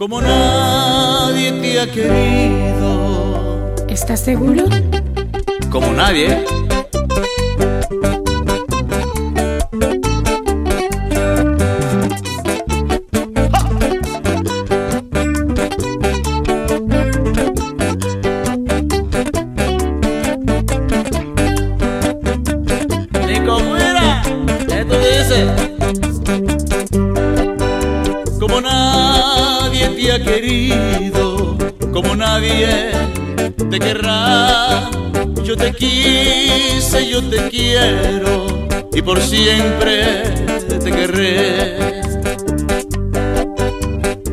como nadie te ha querido. ¿Estás seguro? Como nadie. Ni como era, esto dice. Como querido, como nadie te querrá. Yo te quise, yo te quiero y por siempre te querré.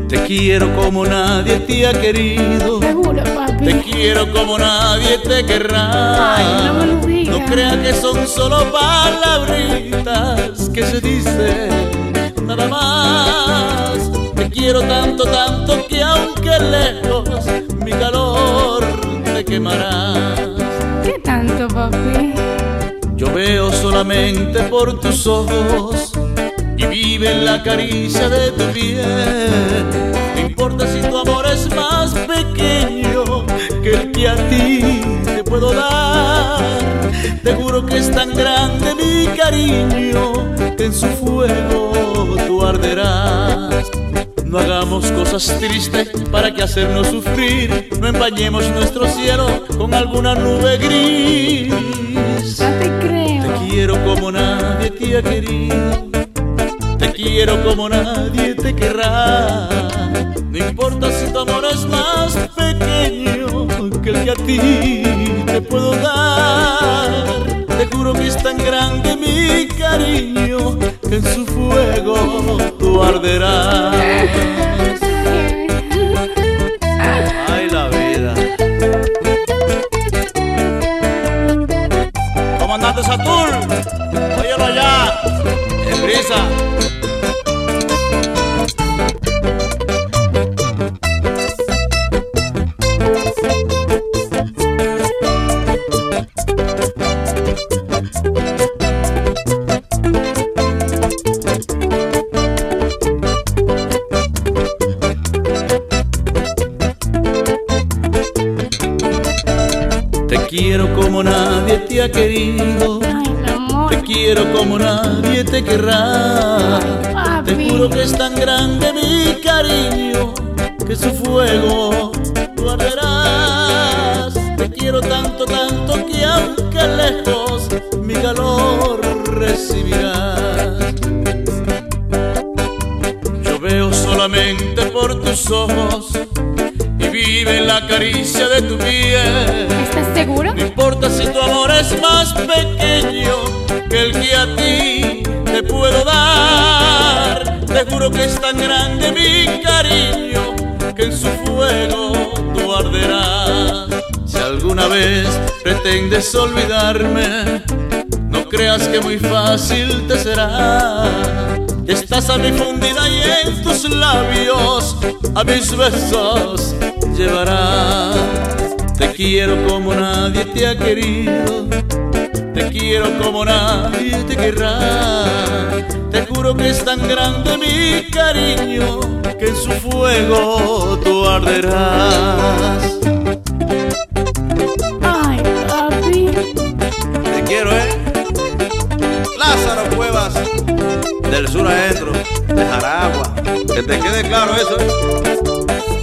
Te quiero como nadie te ha querido. Seguro, papi. Te quiero como nadie te querrá. Ay, no me lo digas. No creas que son solo palabritas que se dicen lejos mi calor te quemará. ¿Qué tanto, papi? Yo veo solamente por tus ojos y vive en la caricia de tu piel. No importa si tu amor es más pequeño que el que a ti te puedo dar. Te juro que es tan grande mi cariño que en su fuego tú arderás. No hagamos cosas tristes para que hacernos sufrir. No empañemos nuestro cielo con alguna nube gris. No te creo. Te quiero como nadie te ha querido. Te quiero como nadie te querrá. No importa si tu amor es más pequeño que el que a ti te puedo dar. Te juro que es tan grande mi cariño que en su fuego tú arderás. Ay, la vida. Comandante Saturn, óyelo allá, en brisa. Te quiero como nadie te ha querido. Ay, mi amor. Te quiero como nadie te querrá. Te juro que es tan grande mi cariño que su fuego tú arderás. Te quiero tanto, tanto que aunque lejos mi calor recibirás. Yo veo solamente por tus ojos vive en la caricia de tu piel. ¿Estás seguro? No importa si tu amor es más pequeño que el que a ti te puedo dar. Te juro que es tan grande mi cariño que en su fuego tú arderás. Si alguna vez pretendes olvidarme, no creas que muy fácil te será. Estás a mi fundida y en tus labios a mis besos llevarás. Te quiero como nadie te ha querido. Te quiero como nadie te querrá. Te juro que es tan grande mi cariño que en su fuego tú arderás. Ay, papi. Te quiero, ¿eh? Lázaro Cuevas, del sur adentro, de Jaragua. Que te quede claro eso. ¿eh?